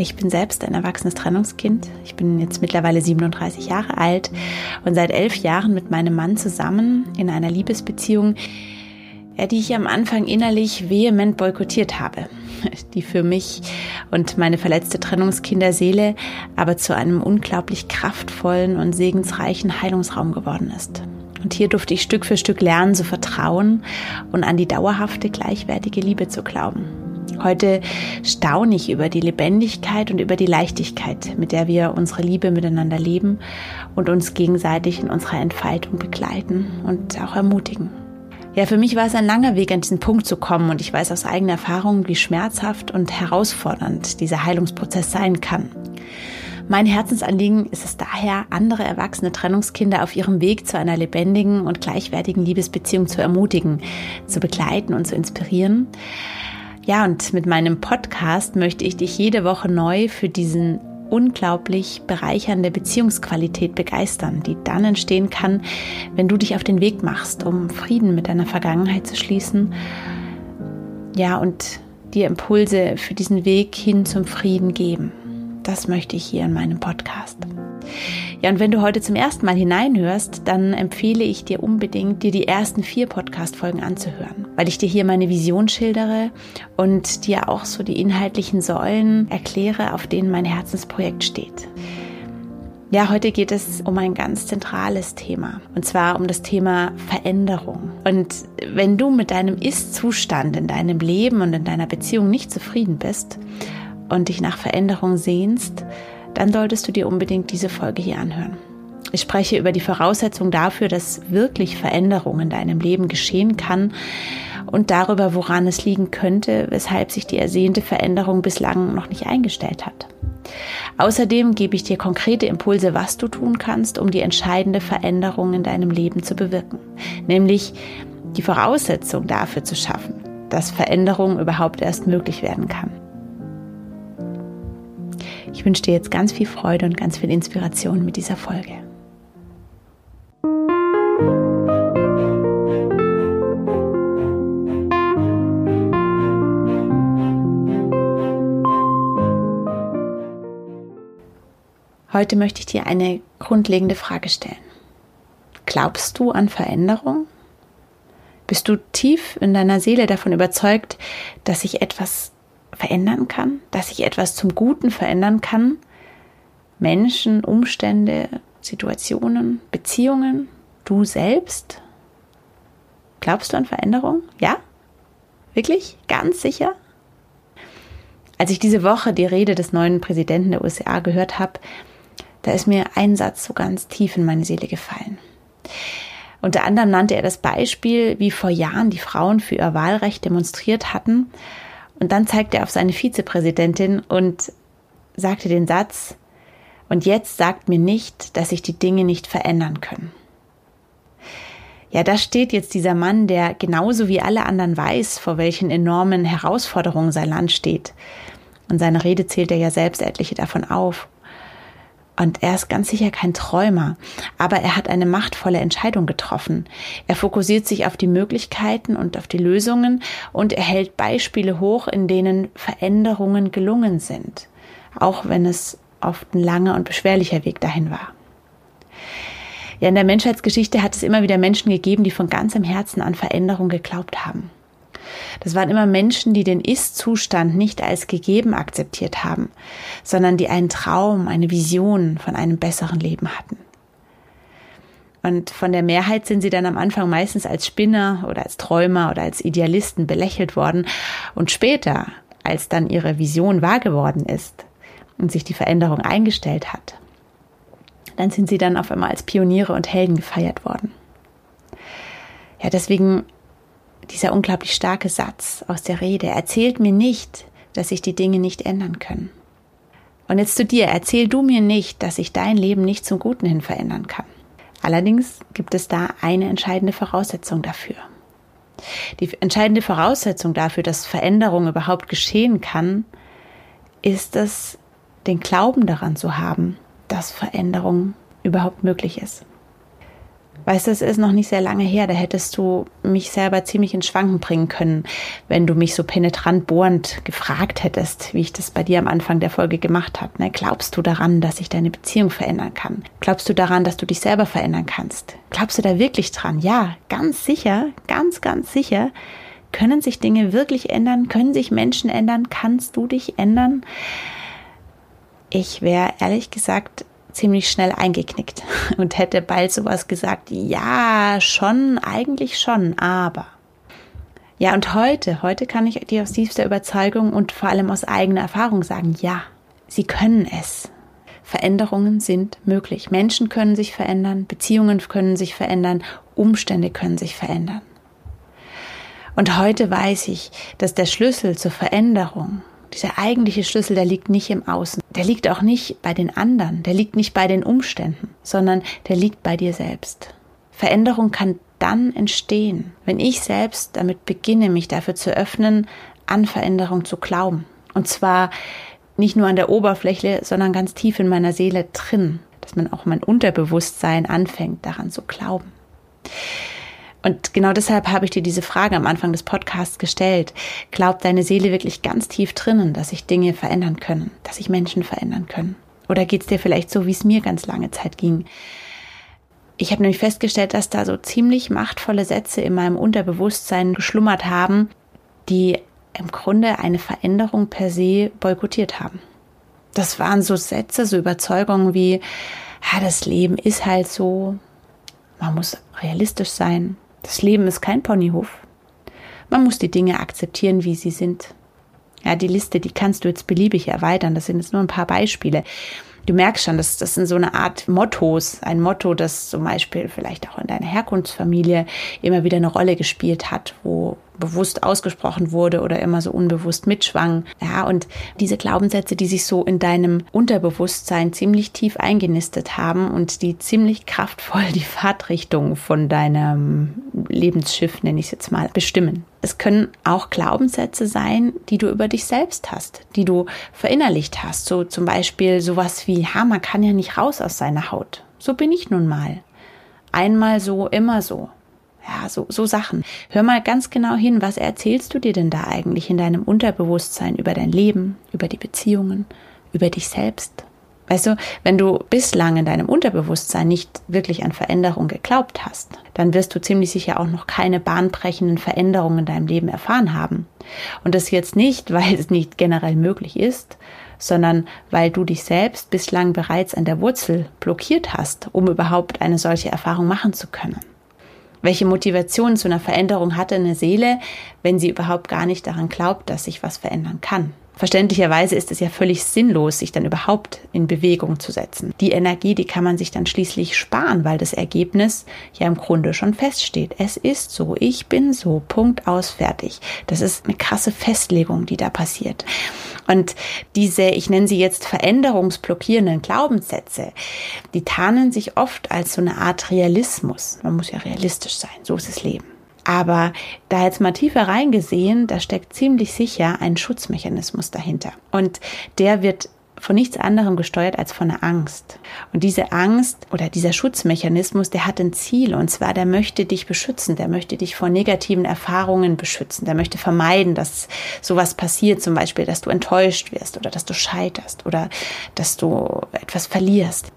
ich bin selbst ein erwachsenes Trennungskind. Ich bin jetzt mittlerweile 37 Jahre alt und seit elf Jahren mit meinem Mann zusammen in einer Liebesbeziehung, die ich am Anfang innerlich vehement boykottiert habe, die für mich und meine verletzte Trennungskinderseele aber zu einem unglaublich kraftvollen und segensreichen Heilungsraum geworden ist. Und hier durfte ich Stück für Stück lernen zu vertrauen und an die dauerhafte, gleichwertige Liebe zu glauben. Heute staune ich über die Lebendigkeit und über die Leichtigkeit, mit der wir unsere Liebe miteinander leben und uns gegenseitig in unserer Entfaltung begleiten und auch ermutigen. Ja, für mich war es ein langer Weg, an diesen Punkt zu kommen und ich weiß aus eigener Erfahrung, wie schmerzhaft und herausfordernd dieser Heilungsprozess sein kann. Mein Herzensanliegen ist es daher, andere erwachsene Trennungskinder auf ihrem Weg zu einer lebendigen und gleichwertigen Liebesbeziehung zu ermutigen, zu begleiten und zu inspirieren ja, und mit meinem Podcast möchte ich dich jede Woche neu für diesen unglaublich bereichernde Beziehungsqualität begeistern, die dann entstehen kann, wenn du dich auf den Weg machst, um Frieden mit deiner Vergangenheit zu schließen. Ja, und dir Impulse für diesen Weg hin zum Frieden geben. Das möchte ich hier in meinem Podcast. Ja, und wenn du heute zum ersten Mal hineinhörst, dann empfehle ich dir unbedingt, dir die ersten vier Podcast-Folgen anzuhören, weil ich dir hier meine Vision schildere und dir auch so die inhaltlichen Säulen erkläre, auf denen mein Herzensprojekt steht. Ja, heute geht es um ein ganz zentrales Thema und zwar um das Thema Veränderung. Und wenn du mit deinem Ist-Zustand in deinem Leben und in deiner Beziehung nicht zufrieden bist und dich nach Veränderung sehnst, dann solltest du dir unbedingt diese Folge hier anhören. Ich spreche über die Voraussetzung dafür, dass wirklich Veränderung in deinem Leben geschehen kann und darüber, woran es liegen könnte, weshalb sich die ersehnte Veränderung bislang noch nicht eingestellt hat. Außerdem gebe ich dir konkrete Impulse, was du tun kannst, um die entscheidende Veränderung in deinem Leben zu bewirken, nämlich die Voraussetzung dafür zu schaffen, dass Veränderung überhaupt erst möglich werden kann. Ich wünsche dir jetzt ganz viel Freude und ganz viel Inspiration mit dieser Folge. Heute möchte ich dir eine grundlegende Frage stellen. Glaubst du an Veränderung? Bist du tief in deiner Seele davon überzeugt, dass sich etwas verändern kann, dass sich etwas zum Guten verändern kann. Menschen, Umstände, Situationen, Beziehungen, du selbst. Glaubst du an Veränderung? Ja? Wirklich? Ganz sicher? Als ich diese Woche die Rede des neuen Präsidenten der USA gehört habe, da ist mir ein Satz so ganz tief in meine Seele gefallen. Unter anderem nannte er das Beispiel, wie vor Jahren die Frauen für ihr Wahlrecht demonstriert hatten und dann zeigte er auf seine Vizepräsidentin und sagte den Satz, und jetzt sagt mir nicht, dass sich die Dinge nicht verändern können. Ja, da steht jetzt dieser Mann, der genauso wie alle anderen weiß, vor welchen enormen Herausforderungen sein Land steht. Und seine Rede zählt er ja selbst etliche davon auf. Und er ist ganz sicher kein Träumer, aber er hat eine machtvolle Entscheidung getroffen. Er fokussiert sich auf die Möglichkeiten und auf die Lösungen und er hält Beispiele hoch, in denen Veränderungen gelungen sind, auch wenn es oft ein langer und beschwerlicher Weg dahin war. Ja, in der Menschheitsgeschichte hat es immer wieder Menschen gegeben, die von ganzem Herzen an Veränderung geglaubt haben. Das waren immer Menschen, die den Ist-Zustand nicht als gegeben akzeptiert haben, sondern die einen Traum, eine Vision von einem besseren Leben hatten. Und von der Mehrheit sind sie dann am Anfang meistens als Spinner oder als Träumer oder als Idealisten belächelt worden. Und später, als dann ihre Vision wahr geworden ist und sich die Veränderung eingestellt hat, dann sind sie dann auf einmal als Pioniere und Helden gefeiert worden. Ja, deswegen dieser unglaublich starke Satz aus der Rede erzählt mir nicht, dass sich die Dinge nicht ändern können. Und jetzt zu dir, erzähl du mir nicht, dass ich dein Leben nicht zum Guten hin verändern kann. Allerdings gibt es da eine entscheidende Voraussetzung dafür. Die entscheidende Voraussetzung dafür, dass Veränderung überhaupt geschehen kann, ist es, den Glauben daran zu haben, dass Veränderung überhaupt möglich ist. Weißt du, es ist noch nicht sehr lange her, da hättest du mich selber ziemlich ins Schwanken bringen können, wenn du mich so penetrant bohrend gefragt hättest, wie ich das bei dir am Anfang der Folge gemacht habe. Ne? Glaubst du daran, dass sich deine Beziehung verändern kann? Glaubst du daran, dass du dich selber verändern kannst? Glaubst du da wirklich dran? Ja, ganz sicher, ganz, ganz sicher. Können sich Dinge wirklich ändern? Können sich Menschen ändern? Kannst du dich ändern? Ich wäre ehrlich gesagt ziemlich schnell eingeknickt und hätte bald sowas gesagt, ja, schon, eigentlich schon, aber. Ja, und heute, heute kann ich dir aus tiefster Überzeugung und vor allem aus eigener Erfahrung sagen, ja, sie können es. Veränderungen sind möglich. Menschen können sich verändern, Beziehungen können sich verändern, Umstände können sich verändern. Und heute weiß ich, dass der Schlüssel zur Veränderung dieser eigentliche Schlüssel, der liegt nicht im Außen. Der liegt auch nicht bei den anderen. Der liegt nicht bei den Umständen, sondern der liegt bei dir selbst. Veränderung kann dann entstehen, wenn ich selbst damit beginne, mich dafür zu öffnen, an Veränderung zu glauben. Und zwar nicht nur an der Oberfläche, sondern ganz tief in meiner Seele drin, dass man auch mein Unterbewusstsein anfängt, daran zu glauben. Und genau deshalb habe ich dir diese Frage am Anfang des Podcasts gestellt. Glaubt deine Seele wirklich ganz tief drinnen, dass sich Dinge verändern können, dass sich Menschen verändern können? Oder geht es dir vielleicht so, wie es mir ganz lange Zeit ging? Ich habe nämlich festgestellt, dass da so ziemlich machtvolle Sätze in meinem Unterbewusstsein geschlummert haben, die im Grunde eine Veränderung per se boykottiert haben. Das waren so Sätze, so Überzeugungen wie, ja, das Leben ist halt so, man muss realistisch sein, das Leben ist kein Ponyhof. Man muss die Dinge akzeptieren, wie sie sind. Ja, die Liste, die kannst du jetzt beliebig erweitern. Das sind jetzt nur ein paar Beispiele. Du merkst schon, dass das sind so eine Art Mottos. Ein Motto, das zum Beispiel vielleicht auch in deiner Herkunftsfamilie immer wieder eine Rolle gespielt hat, wo bewusst ausgesprochen wurde oder immer so unbewusst mitschwang. Ja, und diese Glaubenssätze, die sich so in deinem Unterbewusstsein ziemlich tief eingenistet haben und die ziemlich kraftvoll die Fahrtrichtung von deinem Lebensschiff, nenne ich es jetzt mal, bestimmen. Es können auch Glaubenssätze sein, die du über dich selbst hast, die du verinnerlicht hast. So zum Beispiel sowas wie, ha, man kann ja nicht raus aus seiner Haut. So bin ich nun mal. Einmal so, immer so. Ja, so, so Sachen. Hör mal ganz genau hin, was erzählst du dir denn da eigentlich in deinem Unterbewusstsein über dein Leben, über die Beziehungen, über dich selbst? Weißt du, wenn du bislang in deinem Unterbewusstsein nicht wirklich an Veränderung geglaubt hast, dann wirst du ziemlich sicher auch noch keine bahnbrechenden Veränderungen in deinem Leben erfahren haben. Und das jetzt nicht, weil es nicht generell möglich ist, sondern weil du dich selbst bislang bereits an der Wurzel blockiert hast, um überhaupt eine solche Erfahrung machen zu können. Welche Motivation zu einer Veränderung hatte eine Seele, wenn sie überhaupt gar nicht daran glaubt, dass sich was verändern kann? Verständlicherweise ist es ja völlig sinnlos, sich dann überhaupt in Bewegung zu setzen. Die Energie, die kann man sich dann schließlich sparen, weil das Ergebnis ja im Grunde schon feststeht. Es ist so, ich bin so, Punkt aus, fertig. Das ist eine krasse Festlegung, die da passiert. Und diese, ich nenne sie jetzt veränderungsblockierenden Glaubenssätze, die tarnen sich oft als so eine Art Realismus. Man muss ja realistisch sein, so ist das Leben. Aber da jetzt mal tiefer reingesehen, da steckt ziemlich sicher ein Schutzmechanismus dahinter. Und der wird von nichts anderem gesteuert als von der Angst. Und diese Angst oder dieser Schutzmechanismus, der hat ein Ziel und zwar, der möchte dich beschützen, der möchte dich vor negativen Erfahrungen beschützen, der möchte vermeiden, dass sowas passiert, zum Beispiel, dass du enttäuscht wirst oder dass du scheiterst oder dass du etwas verlierst.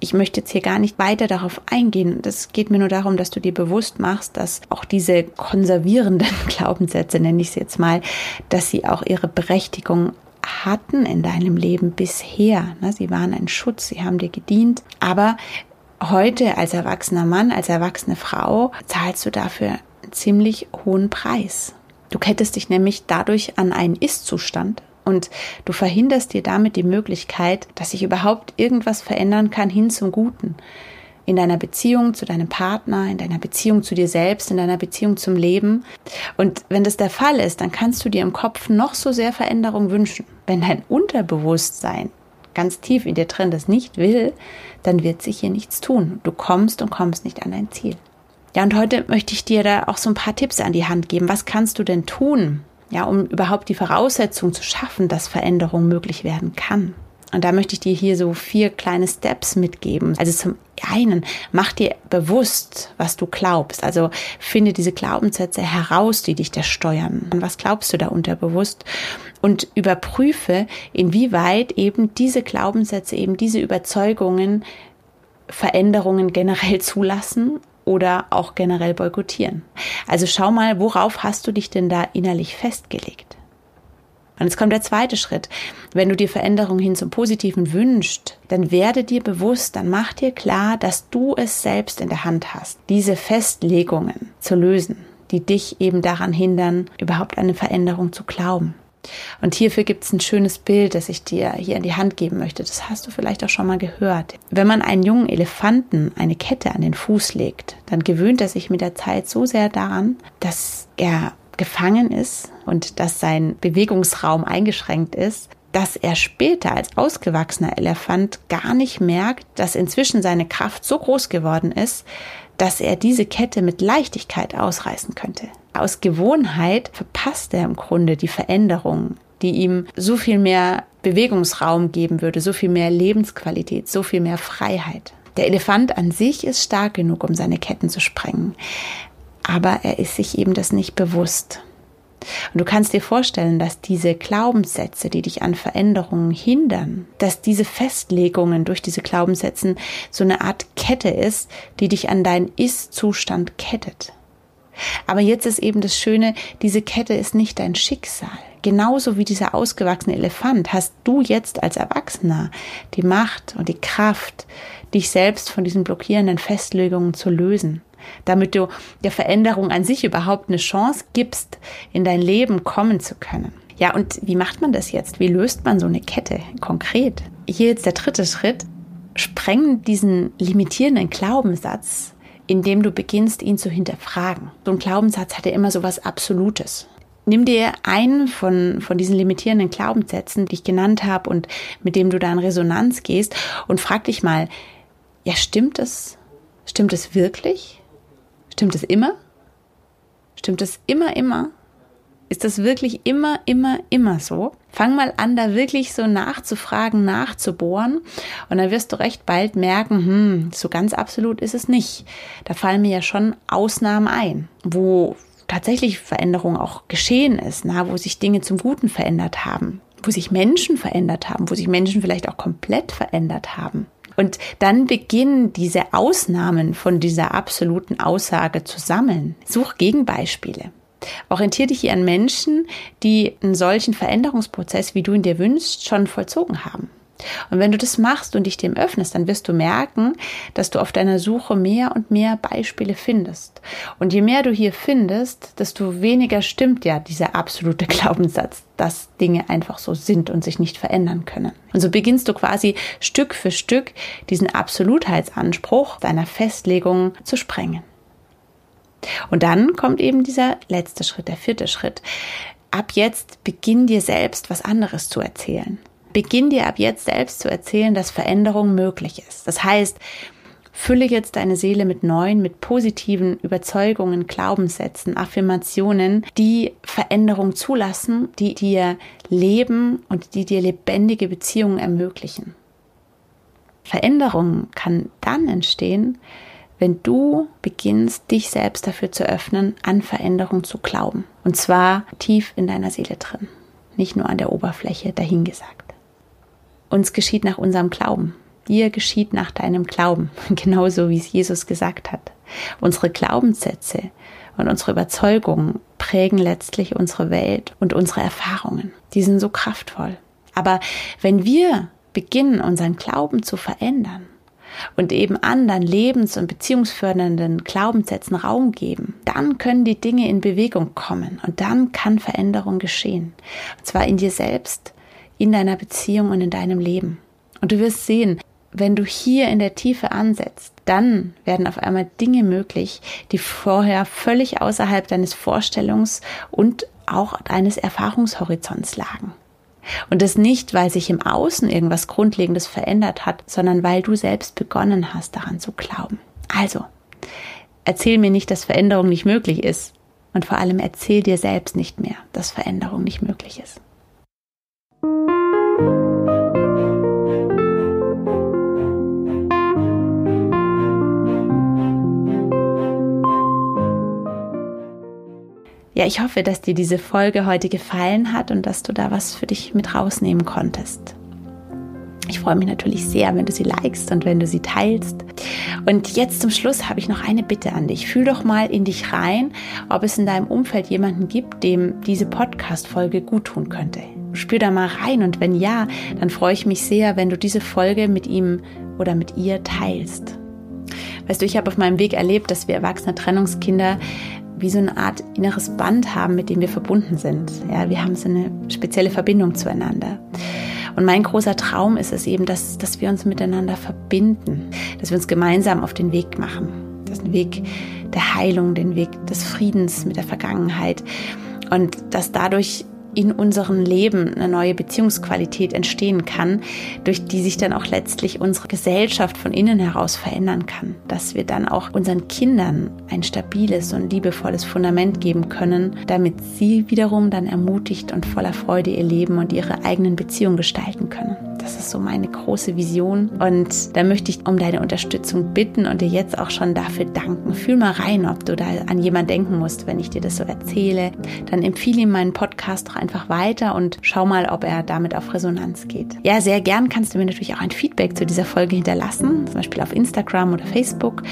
Ich möchte jetzt hier gar nicht weiter darauf eingehen. Das geht mir nur darum, dass du dir bewusst machst, dass auch diese konservierenden Glaubenssätze, nenne ich es jetzt mal, dass sie auch ihre Berechtigung hatten in deinem Leben bisher. Ne, sie waren ein Schutz, sie haben dir gedient. Aber heute als erwachsener Mann, als erwachsene Frau zahlst du dafür einen ziemlich hohen Preis. Du kettest dich nämlich dadurch an einen Ist-Zustand und du verhinderst dir damit die Möglichkeit, dass sich überhaupt irgendwas verändern kann hin zum Guten. In deiner Beziehung zu deinem Partner, in deiner Beziehung zu dir selbst, in deiner Beziehung zum Leben. Und wenn das der Fall ist, dann kannst du dir im Kopf noch so sehr Veränderung wünschen. Wenn dein Unterbewusstsein ganz tief in dir drin das nicht will, dann wird sich hier nichts tun. Du kommst und kommst nicht an dein Ziel. Ja, und heute möchte ich dir da auch so ein paar Tipps an die Hand geben. Was kannst du denn tun, ja, um überhaupt die Voraussetzung zu schaffen, dass Veränderung möglich werden kann? Und da möchte ich dir hier so vier kleine Steps mitgeben. Also zum einen, mach dir bewusst, was du glaubst. Also finde diese Glaubenssätze heraus, die dich da steuern. Und was glaubst du da unterbewusst? Und überprüfe, inwieweit eben diese Glaubenssätze, eben diese Überzeugungen Veränderungen generell zulassen oder auch generell boykottieren. Also schau mal, worauf hast du dich denn da innerlich festgelegt? Und jetzt kommt der zweite Schritt. Wenn du dir Veränderung hin zum Positiven wünschst, dann werde dir bewusst, dann mach dir klar, dass du es selbst in der Hand hast, diese Festlegungen zu lösen, die dich eben daran hindern, überhaupt eine Veränderung zu glauben. Und hierfür gibt es ein schönes Bild, das ich dir hier in die Hand geben möchte. Das hast du vielleicht auch schon mal gehört. Wenn man einen jungen Elefanten eine Kette an den Fuß legt, dann gewöhnt er sich mit der Zeit so sehr daran, dass er gefangen ist und dass sein Bewegungsraum eingeschränkt ist, dass er später als ausgewachsener Elefant gar nicht merkt, dass inzwischen seine Kraft so groß geworden ist, dass er diese Kette mit Leichtigkeit ausreißen könnte. Aus Gewohnheit verpasst er im Grunde die Veränderung, die ihm so viel mehr Bewegungsraum geben würde, so viel mehr Lebensqualität, so viel mehr Freiheit. Der Elefant an sich ist stark genug, um seine Ketten zu sprengen aber er ist sich eben das nicht bewusst. Und du kannst dir vorstellen, dass diese Glaubenssätze, die dich an Veränderungen hindern, dass diese Festlegungen durch diese Glaubenssätze so eine Art Kette ist, die dich an deinen Ist-Zustand kettet. Aber jetzt ist eben das Schöne, diese Kette ist nicht dein Schicksal. Genauso wie dieser ausgewachsene Elefant hast du jetzt als Erwachsener die Macht und die Kraft, dich selbst von diesen blockierenden Festlegungen zu lösen damit du der Veränderung an sich überhaupt eine Chance gibst, in dein Leben kommen zu können. Ja, und wie macht man das jetzt? Wie löst man so eine Kette konkret? Hier jetzt der dritte Schritt. Spreng diesen limitierenden Glaubenssatz, indem du beginnst, ihn zu hinterfragen. So ein Glaubenssatz hat ja immer so was Absolutes. Nimm dir einen von, von diesen limitierenden Glaubenssätzen, die ich genannt habe und mit dem du da in Resonanz gehst und frag dich mal, ja, stimmt es? Stimmt es wirklich? Stimmt es immer? Stimmt es immer, immer? Ist das wirklich immer, immer, immer so? Fang mal an, da wirklich so nachzufragen, nachzubohren. Und dann wirst du recht bald merken, hm, so ganz absolut ist es nicht. Da fallen mir ja schon Ausnahmen ein, wo tatsächlich Veränderung auch geschehen ist, na, wo sich Dinge zum Guten verändert haben, wo sich Menschen verändert haben, wo sich Menschen vielleicht auch komplett verändert haben. Und dann beginnen diese Ausnahmen von dieser absoluten Aussage zu sammeln. Such Gegenbeispiele. Orientiere dich hier an Menschen, die einen solchen Veränderungsprozess, wie du ihn dir wünschst, schon vollzogen haben. Und wenn du das machst und dich dem öffnest, dann wirst du merken, dass du auf deiner Suche mehr und mehr Beispiele findest. Und je mehr du hier findest, desto weniger stimmt ja dieser absolute Glaubenssatz, dass Dinge einfach so sind und sich nicht verändern können. Und so beginnst du quasi Stück für Stück diesen Absolutheitsanspruch deiner Festlegung zu sprengen. Und dann kommt eben dieser letzte Schritt, der vierte Schritt. Ab jetzt beginn dir selbst was anderes zu erzählen. Beginn dir ab jetzt selbst zu erzählen, dass Veränderung möglich ist. Das heißt, fülle jetzt deine Seele mit neuen, mit positiven Überzeugungen, Glaubenssätzen, Affirmationen, die Veränderung zulassen, die dir Leben und die dir lebendige Beziehungen ermöglichen. Veränderung kann dann entstehen, wenn du beginnst, dich selbst dafür zu öffnen, an Veränderung zu glauben. Und zwar tief in deiner Seele drin, nicht nur an der Oberfläche dahingesagt. Uns geschieht nach unserem Glauben. Dir geschieht nach deinem Glauben, genauso wie es Jesus gesagt hat. Unsere Glaubenssätze und unsere Überzeugungen prägen letztlich unsere Welt und unsere Erfahrungen. Die sind so kraftvoll. Aber wenn wir beginnen, unseren Glauben zu verändern und eben anderen lebens- und beziehungsfördernden Glaubenssätzen Raum geben, dann können die Dinge in Bewegung kommen und dann kann Veränderung geschehen. Und zwar in dir selbst, in deiner Beziehung und in deinem Leben. Und du wirst sehen, wenn du hier in der Tiefe ansetzt, dann werden auf einmal Dinge möglich, die vorher völlig außerhalb deines Vorstellungs- und auch deines Erfahrungshorizonts lagen. Und das nicht, weil sich im Außen irgendwas Grundlegendes verändert hat, sondern weil du selbst begonnen hast, daran zu glauben. Also, erzähl mir nicht, dass Veränderung nicht möglich ist. Und vor allem erzähl dir selbst nicht mehr, dass Veränderung nicht möglich ist. Ja, ich hoffe, dass dir diese Folge heute gefallen hat und dass du da was für dich mit rausnehmen konntest. Ich freue mich natürlich sehr, wenn du sie likest und wenn du sie teilst. Und jetzt zum Schluss habe ich noch eine Bitte an dich. Fühl doch mal in dich rein, ob es in deinem Umfeld jemanden gibt, dem diese Podcast-Folge gut tun könnte. Spür da mal rein und wenn ja, dann freue ich mich sehr, wenn du diese Folge mit ihm oder mit ihr teilst. Weißt du, ich habe auf meinem Weg erlebt, dass wir erwachsene Trennungskinder wie so eine Art inneres Band haben, mit dem wir verbunden sind. Ja, wir haben so eine spezielle Verbindung zueinander. Und mein großer Traum ist es eben, dass, dass wir uns miteinander verbinden, dass wir uns gemeinsam auf den Weg machen. Das ist ein Weg der Heilung, den Weg des Friedens mit der Vergangenheit. Und dass dadurch in unserem Leben eine neue Beziehungsqualität entstehen kann, durch die sich dann auch letztlich unsere Gesellschaft von innen heraus verändern kann. Dass wir dann auch unseren Kindern ein stabiles und liebevolles Fundament geben können, damit sie wiederum dann ermutigt und voller Freude ihr Leben und ihre eigenen Beziehungen gestalten können. Das ist so meine große Vision. Und da möchte ich um deine Unterstützung bitten und dir jetzt auch schon dafür danken. Fühl mal rein, ob du da an jemanden denken musst, wenn ich dir das so erzähle. Dann empfehle ihm meinen Podcast doch einfach weiter und schau mal, ob er damit auf Resonanz geht. Ja, sehr gern kannst du mir natürlich auch ein Feedback zu dieser Folge hinterlassen, zum Beispiel auf Instagram oder Facebook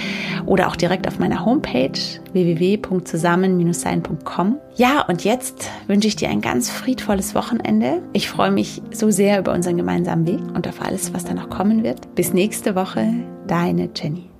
oder auch direkt auf meiner Homepage www.zusammen-sein.com. Ja, und jetzt wünsche ich dir ein ganz friedvolles Wochenende. Ich freue mich so sehr über unseren gemeinsamen Weg und auf alles, was da noch kommen wird. Bis nächste Woche, deine Jenny.